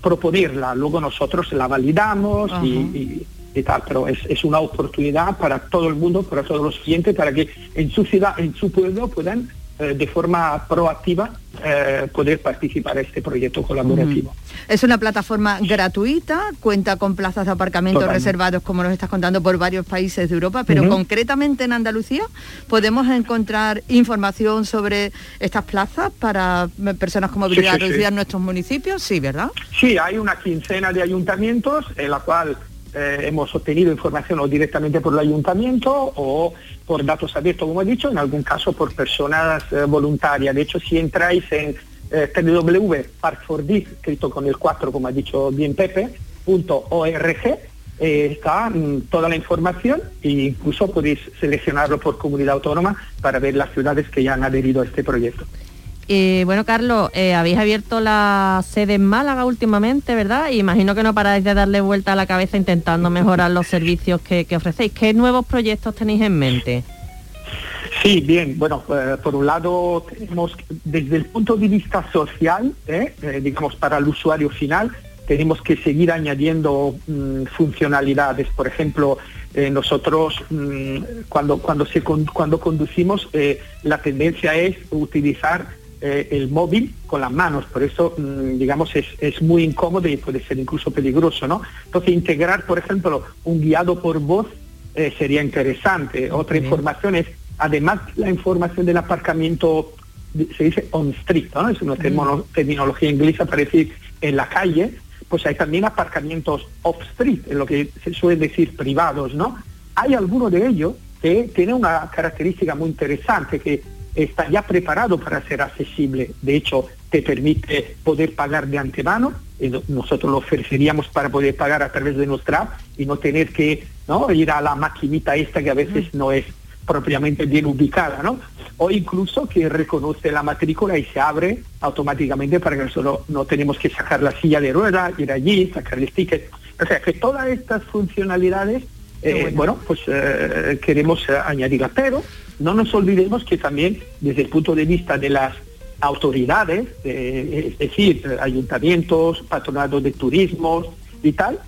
proponerla. Luego nosotros la validamos y, y- y tal, pero es, es una oportunidad para todo el mundo, para todos los clientes, para que en su ciudad, en su pueblo puedan de forma proactiva eh, poder participar en este proyecto colaborativo. Es una plataforma gratuita, cuenta con plazas de aparcamiento Totalmente. reservados, como nos estás contando, por varios países de Europa, pero concretamente en Andalucía podemos encontrar información sobre estas plazas para eh, personas con movilidad Sí, sí, sí. reducida en nuestros municipios, sí, ¿verdad? Sí, hay una quincena de ayuntamientos en la cual eh, hemos obtenido información o directamente por el ayuntamiento o por datos abiertos, como he dicho, en algún caso por personas eh, voluntarias. De hecho, si entráis en eh, www.parkfordis, escrito con el 4, como ha dicho bien Pepe, punto .org, eh, está mm, toda la información e incluso podéis seleccionarlo por comunidad autónoma para ver las ciudades que ya han adherido a este proyecto. Bueno, Carlos, eh, habéis abierto la sede en Málaga últimamente, ¿verdad? Y imagino que no paráis de darle vuelta a la cabeza intentando mejorar los servicios que, ofrecéis. ¿Qué nuevos proyectos tenéis en mente? Sí, bien, bueno, eh, por un lado tenemos desde el punto de vista social, eh, eh, digamos para el usuario final, tenemos que seguir añadiendo mm, funcionalidades. Por ejemplo, nosotros mm, cuando, cuando, se cuando conducimos la tendencia es utilizar eh, el móvil con las manos, por eso mm, digamos es, es muy incómodo y puede ser incluso peligroso, ¿no? Entonces integrar, por ejemplo, un guiado por voz eh, sería interesante. Otra información es además la información del aparcamiento se dice on street, ¿no? es una termo- terminología inglesa para decir en la calle, pues hay también aparcamientos off street, en lo que se suele decir privados, ¿no? Hay algunos de ellos que tienen una característica muy interesante que está ya preparado para ser accesible. De hecho, te permite poder pagar de antemano. no- nosotros lo ofreceríamos para poder pagar a través de nuestra app y no tener que ¿no? ir a la maquinita esta que a veces no es propiamente bien ubicada, ¿no? O incluso que reconoce la matrícula y se abre automáticamente para que solo no tenemos que sacar la silla de rueda, ir allí, sacar el ticket. O sea, que todas estas funcionalidades, eh, bueno, pues eh, queremos eh, añadirlas, pero no nos olvidemos que también desde el punto de vista de las autoridades, eh, es decir, ayuntamientos, patronatos de turismo y tal,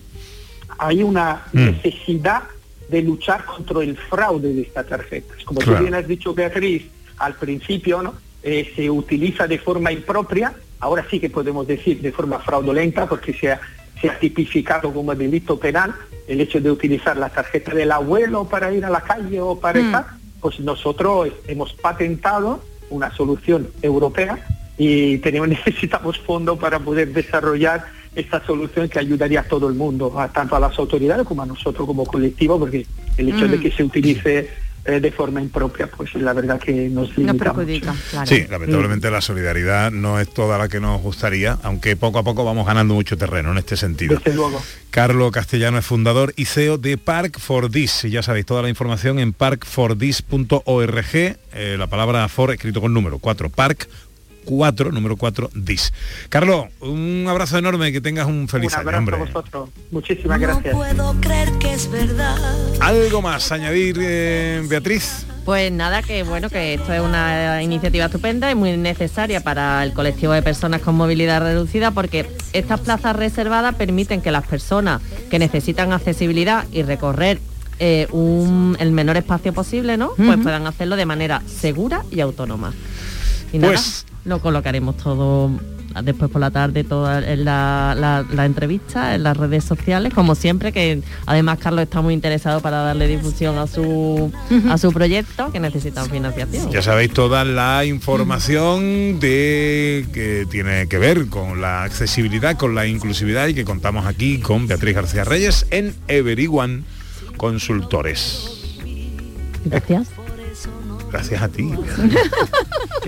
hay una necesidad de luchar contra el fraude de estas tarjetas. Como Claro. tú bien has dicho, Beatriz, al principio ¿no? Eh, se utiliza de forma impropia, ahora sí que podemos decir de forma fraudulenta porque se ha, se ha tipificado como delito penal el hecho de utilizar la tarjeta del abuelo para ir a la calle o para Mm. estar, pues nosotros hemos patentado una solución europea y tenemos, necesitamos fondos para poder desarrollar esta solución que ayudaría a todo el mundo, a- tanto a las autoridades como a nosotros como colectivo, porque el hecho de Mm. que se utilice eh, de forma impropia, pues la verdad que nos limita mucho. Sí, lamentablemente la solidaridad no es toda la que nos gustaría, aunque poco a poco vamos ganando mucho terreno en este sentido. Desde luego. Carlos Castellano es fundador y CEO de Park for This. Y ya sabéis, toda la información en parkfordis.org. eh, la palabra for escrito con número 4. Park 4, número 4, dis. Carlos, un abrazo enorme, que tengas un feliz Un año, abrazo hombre. a vosotros. Muchísimas gracias. puedo creer que es verdad. ¿Algo más añadir, eh, Beatriz? Pues nada, que bueno, que esto es una iniciativa estupenda y muy necesaria para el colectivo de personas con movilidad reducida porque estas plazas reservadas permiten que las personas que necesitan accesibilidad y recorrer eh, un- el menor espacio posible, ¿no? Pues puedan hacerlo de manera segura y autónoma. Y nada, Pues- lo colocaremos todo después por la tarde toda la- la entrevista en las redes sociales como siempre que además Carlos está muy interesado para darle difusión a su a su proyecto que necesitan financiación Ya sabéis toda la información de que tiene que ver con la accesibilidad, con la inclusividad y que contamos aquí con Beatriz García Reyes en Everyone Consultores. gracias Gracias a ti.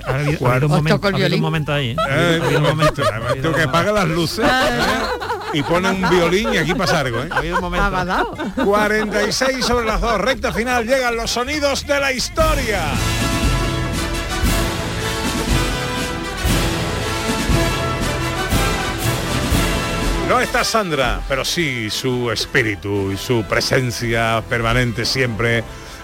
Ha habido, ha Cuar- habido un, momento, toco el ha habido un violín. momento ahí. ¿eh? Eh, Ha habido un momento. Tengo que apagar las luces ¿eh? y pone un violín y aquí pasa algo. ¿eh? Ha habido un momento. 46 sobre las dos, recta final, llegan los sonidos de la historia. No está Sandra, pero sí su espíritu y su presencia permanente siempre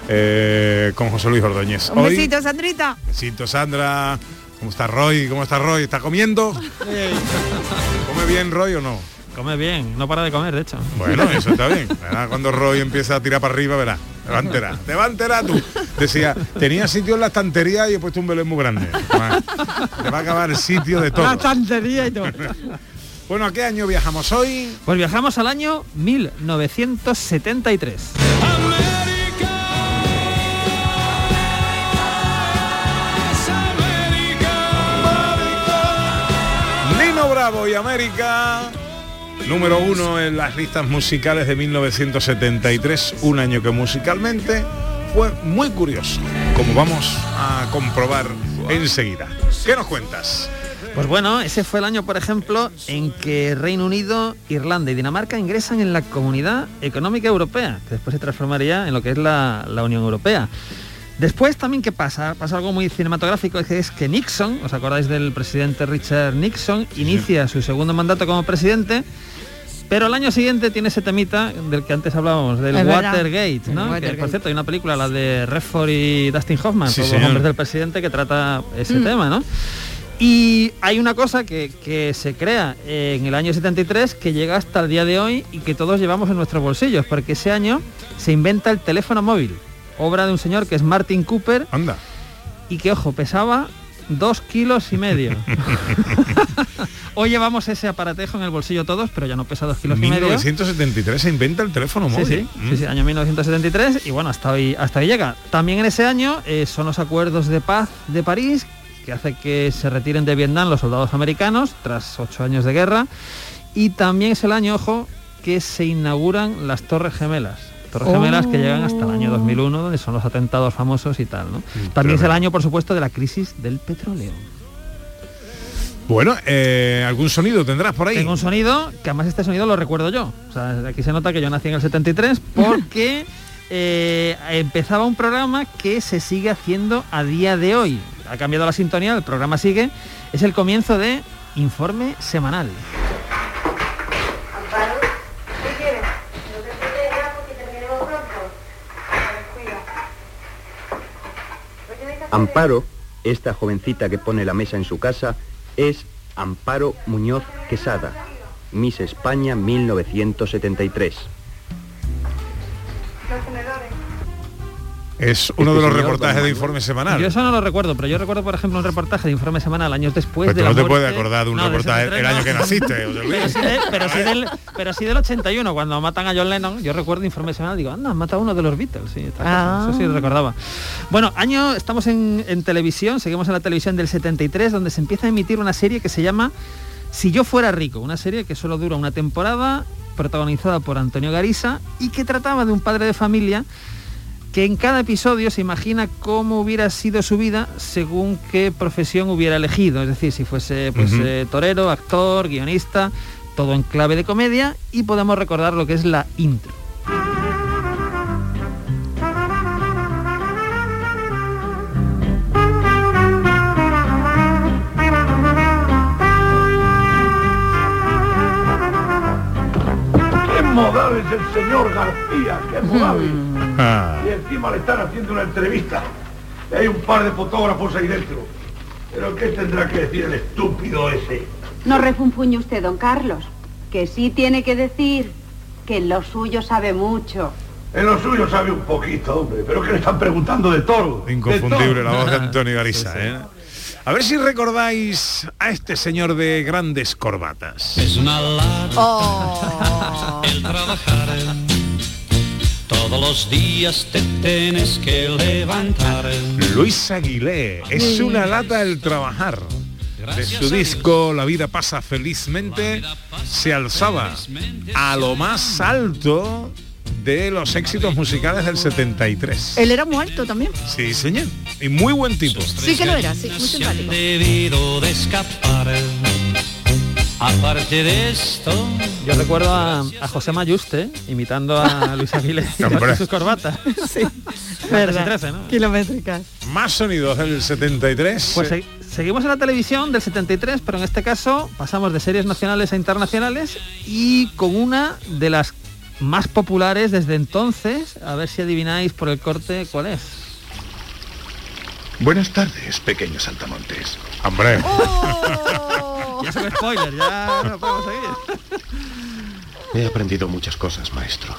eh, con José Luis Ordóñez. Un Hoy- besito, Sandrita. Besito, Sandra. ¿Cómo está Roy? ¿Cómo está Roy? ¿Está comiendo? ¿Come bien Roy o no? Come bien, no para de comer, de hecho. Bueno, eso está bien. Cuando Roy empieza a tirar para arriba, verá. Te va a enterar. Te va a enterar tú. Decía, tenía sitio en la estantería y he puesto un belén muy grande. Te va a acabar el sitio de todo. La estantería y todo. Bueno, ¿a qué año viajamos hoy? Pues viajamos al año 1973. Bravo y América. Número uno en las listas musicales de 1973, un año que musicalmente fue muy curioso, como vamos a comprobar enseguida. ¿Qué nos cuentas? Pues bueno, ese fue el año, por ejemplo, en que Reino Unido, Irlanda y Dinamarca ingresan en la Comunidad Económica Europea, que después se transformaría en lo que es la, la Unión Europea. Después también, ¿qué pasa? Pasa algo muy cinematográfico, que es que Nixon, ¿os acordáis del presidente Richard Nixon? Inicia su segundo mandato como presidente, pero el año siguiente tiene ese temita del que antes hablábamos, del Es. Watergate, ¿no? Que, por cierto, hay una película, la de Redford y Dustin Hoffman, Sí, todos señor. los hombres del presidente, que trata ese Mm. tema, ¿no? Y hay una cosa que, que se crea en el año 73 que llega hasta el día de hoy y que todos llevamos en nuestros bolsillos, porque ese año se inventa el teléfono móvil, obra de un señor que es Martin Cooper. Anda. Y que, ojo, pesaba dos kilos y medio. Hoy llevamos ese aparatejo en el bolsillo todos, pero ya no pesa dos kilos y medio. 1973 se inventa el teléfono móvil. Sí, sí, sí, sí, año 1973 y bueno, hasta hoy, hasta llega. También en ese año eh, son los acuerdos de paz de París que hace que se retiren de Vietnam los soldados americanos tras ocho años de guerra y también es el año, ojo, que se inauguran las Torres Gemelas. Torres Gemelas que llegan hasta el año 2001, donde son los atentados famosos y tal, ¿no? También es el año, por supuesto, de la crisis del petróleo. Bueno, eh, ¿algún sonido tendrás por ahí? Tengo un sonido, que además este sonido lo recuerdo yo. O sea, aquí se nota que yo nací en el 73 porque eh, empezaba un programa que se sigue haciendo a día de hoy. Ha cambiado la sintonía, el programa sigue. Es el comienzo de Informe Semanal. Amparo, esta jovencita que pone la mesa en su casa, es Amparo Muñoz Quesada, Miss España 1973. Es uno de los reportajes de informe semanal. Yo eso no lo recuerdo, pero yo recuerdo, por ejemplo, un reportaje de Informe Semanal años después Pues de la no te muerte- puedes acordar de un No, del reportaje el 73 año que naciste, José Luis. Pero sí, de- pero, sí del, pero sí del 81, cuando matan a John Lennon, yo recuerdo Informe Semanal, digo, anda, matado a uno de los Beatles. Sí. Ah. Eso sí recordaba. Bueno, año, estamos en, en televisión, seguimos en la televisión del 73, donde se empieza a emitir una serie que se llama Si yo fuera rico, una serie que solo dura una temporada, protagonizada por Antonio Garisa y que trataba de un padre de familia que en cada episodio se imagina cómo hubiera sido su vida según qué profesión hubiera elegido, es decir, si fuese pues, eh, torero, actor, guionista, todo en clave de comedia y podemos recordar lo que es la intro. ¡Qué modales el señor García! ¡Qué modales! Ah. Y encima le están haciendo una entrevista. Y hay un par de fotógrafos ahí dentro. ¿Pero qué tendrá que decir el estúpido ese? No refunfuñe usted, don Carlos, que sí tiene que decir que en lo suyo sabe mucho. En lo suyo sabe un poquito, hombre. ¿Pero qué le están preguntando de todo? Inconfundible la voz de Antonio Garisa, ¿eh? A ver si recordáis a este señor de grandes corbatas. Es una Oh. el trabajar. Todos los días te tienes que levantar. Luis Aguilé, es una lata el trabajar. De su disco La vida pasa felizmente, se alzaba a lo más alto de los éxitos musicales del 73. Él era muy alto también. Sí, señor. Y muy buen tipo. Sí que lo era, sí, muy simpático. Aparte de esto, Yo recuerdo a, a José Mayuste imitando a Luis Aguilera con sus corbatas. Sí, verdad. 13, ¿no? Kilométricas. Más sonidos del 73. Pues se- seguimos en la televisión del 73, pero en este caso pasamos de series nacionales a internacionales y con una de las más populares desde entonces, a ver si adivináis por el corte cuál es. Buenas tardes, pequeños saltamontes. Hombre. Ya son spoiler, ya no podemos seguir. He aprendido muchas cosas, maestro.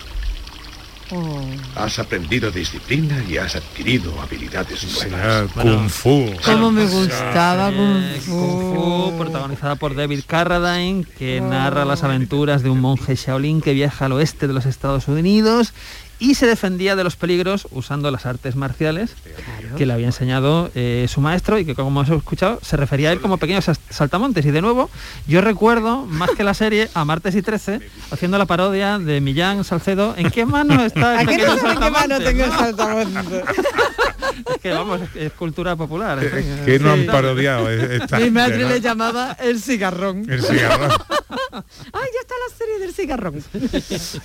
Oh. Has aprendido disciplina y has adquirido habilidades nuevas. Kung Fu. Cómo me gustaba Kung Fu. Kung Fu, protagonizada por David Carradine, que narra las aventuras de un monje Shaolin que viaja al oeste de los Estados Unidos y se defendía de los peligros usando las artes marciales que le había enseñado eh, su maestro y que como hemos escuchado se refería a él como pequeños saltamontes y de nuevo yo recuerdo más que la serie a martes y 13 haciendo la parodia de Millán Salcedo en qué mano está el ¿A qué pequeño no sé en qué mano saltamonte? tengo el ¿no? saltamonte? es que vamos es, es cultura popular en fin, Que no han parodiado esta Mi madre ¿no? le llamaba el cigarrón. El cigarrón. Ay, ya está la serie del cigarrón.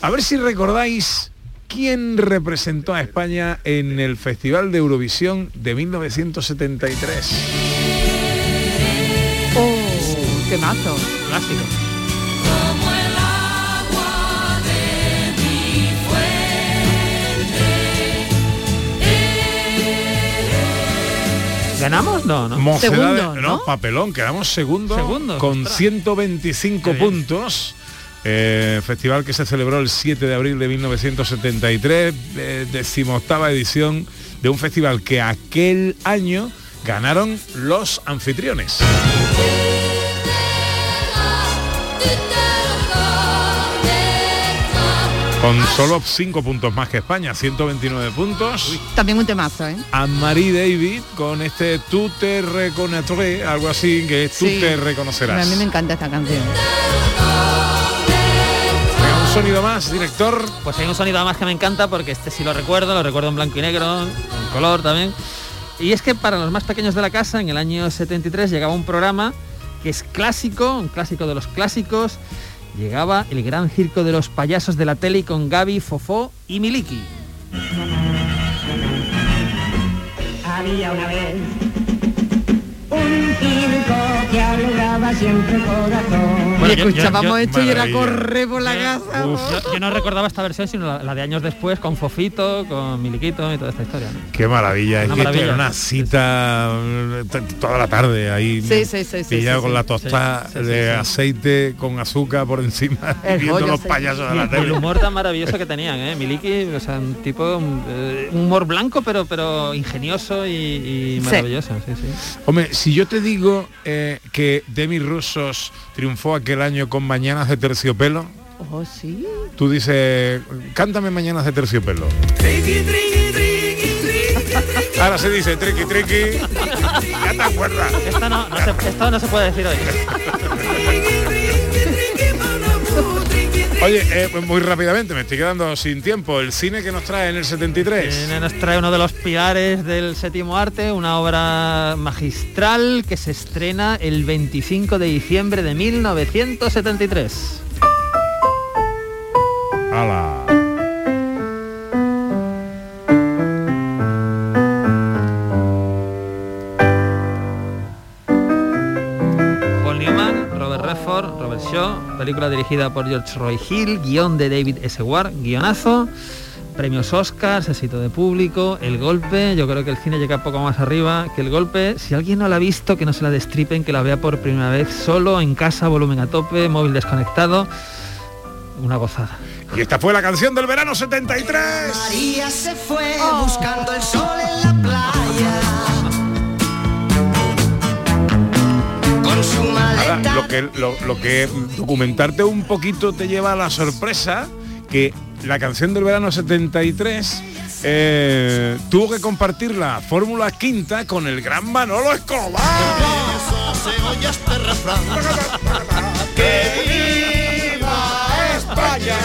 A ver si recordáis quién representó a España en el Festival de Eurovisión de 1973. Oh, qué mazo. Clásico. ¿Ganamos? No, no. Segundo, ¿no? papelón, quedamos segundo Segundos, con ostras. 125 Qué bien. puntos. Eh, festival que se celebró el 7 de abril de 1973, eh, decimoctava edición de un festival que aquel año ganaron los anfitriones. Con solo 5 puntos más que España, 129 puntos. También un temazo, ¿eh? A Marie David con este Tú te reconoceré, algo así que tú te reconocerás. A mí me encanta esta canción. Sonido más, director. Pues hay un sonido más que me encanta porque este sí lo recuerdo, lo recuerdo en blanco y negro, en color también. Y es que para los más pequeños de la casa, en el año 73 llegaba un programa que es clásico, un clásico de los clásicos. Llegaba el gran circo de los payasos de la tele con Gaby, Fofó y Miliki. Había una vez que siempre corazón. Bueno, y yo- yo- escuchábamos yo- esto y era correr por la casa. Yo, yo no recordaba esta versión, sino la, la de años después, con Fofito, con Miliquito y toda esta historia. ¿no? Qué maravilla, es Una maravilla. era una cita toda la tarde ahí. Sí, sí, sí, sí, pillado sí, con sí. la tostada Sí, sí, sí, de sí. aceite con azúcar por encima El y viendo los payasos de la el tele. humor tan maravilloso que tenían, ¿eh? Miliki, o sea, un tipo, eh, un humor blanco, pero pero ingenioso y, y Sí. maravilloso, sí, sí. Hombre, si yo te digo eh, que Demi Rusos triunfó aquel año con Mañanas de Terciopelo, Oh, sí. tú dices, cántame Mañanas de Terciopelo. Ahora se dice triqui triqui. ya te acuerdas. Esto no, no se, esto no se puede decir hoy. Oye, eh, muy rápidamente, me estoy quedando sin tiempo. El cine que nos trae en el 73. Cine nos trae uno de los pilares del séptimo arte, una obra magistral que se estrena el 25 de diciembre de 1973. Película dirigida por George Roy Hill, guion de David S. Ward, guionazo, premios Oscars, éxito de público, el golpe, yo creo que el cine llega poco más arriba que el golpe, si alguien no la ha visto, que no se la destripen, que la vea por primera vez solo, en casa, volumen a tope, móvil desconectado, una gozada. Y esta fue la canción del verano 73. María se fue buscando el sol en la playa. Ahora, lo que, lo, lo que documentarte un poquito te lleva a la sorpresa que la canción del verano 73 eh, tuvo que compartir la Fórmula Quinta con el gran Manolo Escobar. se oye este refrán. ¡Que viva España!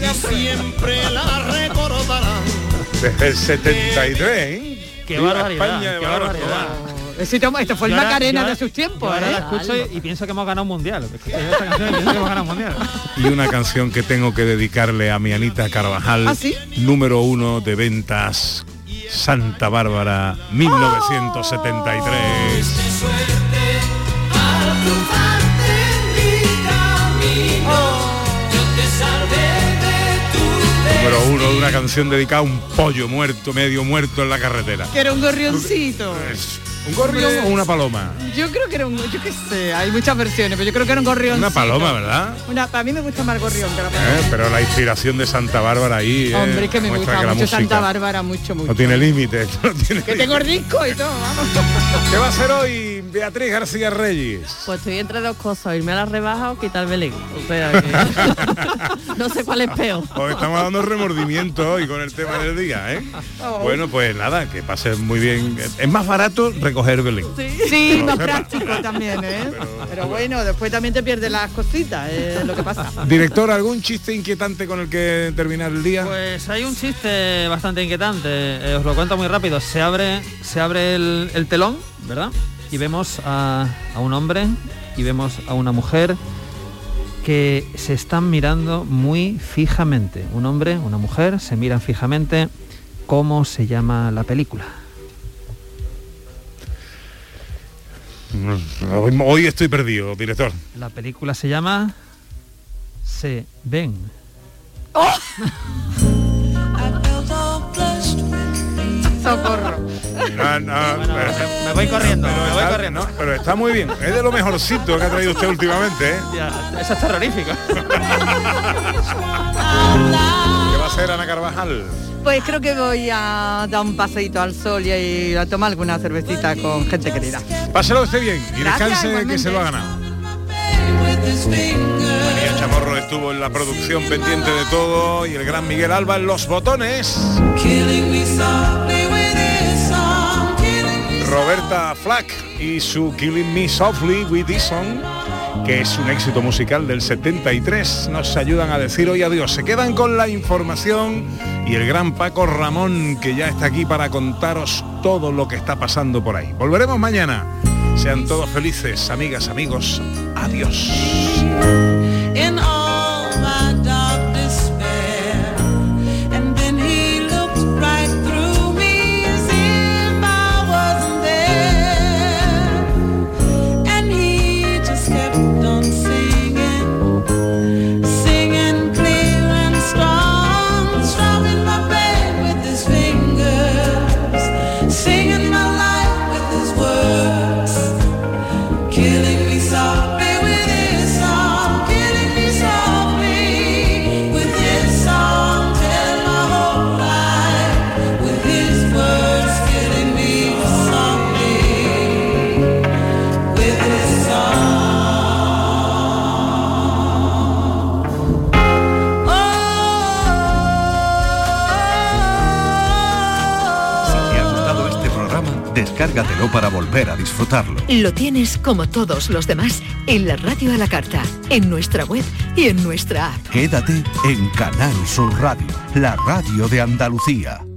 Y siempre la recordarán. Desde el 73, ¿eh? Qué Viva barbaridad, España de qué barbaridad. Esto fue el Yo Macarena ahora- de sus tiempos, ahora ¿eh? la escucho y, y pienso que hemos ganado un mundial. Escucho esta canción y pienso que hemos ganado un mundial. Y una canción que tengo que dedicarle a mi Anita Carvajal, ¿Ah, sí? número uno de ventas Santa Bárbara 1973. Número uno de una canción dedicada a un pollo muerto, medio muerto en la carretera. Que era un gorrioncito. Es ¿Un gorrión o una paloma? Yo creo que era un, yo qué sé, hay muchas versiones, pero yo creo que era un gorrión. Una paloma, ¿verdad? Una, a mí me gusta más el gorrión que la paloma. Eh, Pero la inspiración de Santa Bárbara ahí. eh, Hombre, es que me gusta que mucho Santa Bárbara, mucho, mucho. No tiene límite. no tiene Que tengo disco y todo, vamos. ¿Qué va a hacer hoy Beatriz García Reyes? Pues estoy entre dos cosas, irme a la rebaja o quitarme el ego. O sea que no sé cuál es peor. Os estamos dando remordimiento hoy con el tema del día, ¿eh? Bueno, pues nada, que pase muy bien. Es más barato recoger Belén. Sí, lo más sepa. práctico también, ¿eh? Pero bueno, después también te pierdes las cositas, es lo que pasa. Director, ¿algún chiste inquietante con el que terminar el día? Pues hay un chiste bastante inquietante, eh, os lo cuento muy rápido. Se abre, se abre el, el telón, ¿verdad? Y vemos a, a un hombre y vemos a una mujer que se están mirando muy fijamente. Un hombre, una mujer, se miran fijamente. ¿Cómo se llama la película? Hoy, hoy estoy perdido, director. La película se llama Se ven. Socorro. No, no, pero- me voy corriendo, pero me voy está- corriendo. no, pero está muy bien. Es de lo mejorcito que ha traído usted últimamente, ¿eh? Ya, eso es terrorífico. ¿Qué va a hacer Ana Carvajal? Pues creo que voy a dar un paseíto al sol y, a tomar alguna cervecita con gente querida. Páselo usted bien y Gracias, descanse que se lo ha ganado. Chamorro estuvo en la producción pendiente de todo y el gran Miguel Alba en los botones. Roberta Flack y su Killing Me Softly with This Song, que es un éxito musical del 73, nos ayudan a decir hoy adiós. Se quedan con la información y el gran Paco Ramón, que ya está aquí para contaros todo lo que está pasando por ahí. Volveremos mañana. Sean todos felices, amigas, amigos. Adiós. Descárgatelo para volver a disfrutarlo. Lo tienes como todos los demás en la radio a la carta, en nuestra web y en nuestra app. Quédate en Canal Sur Radio, la radio de Andalucía.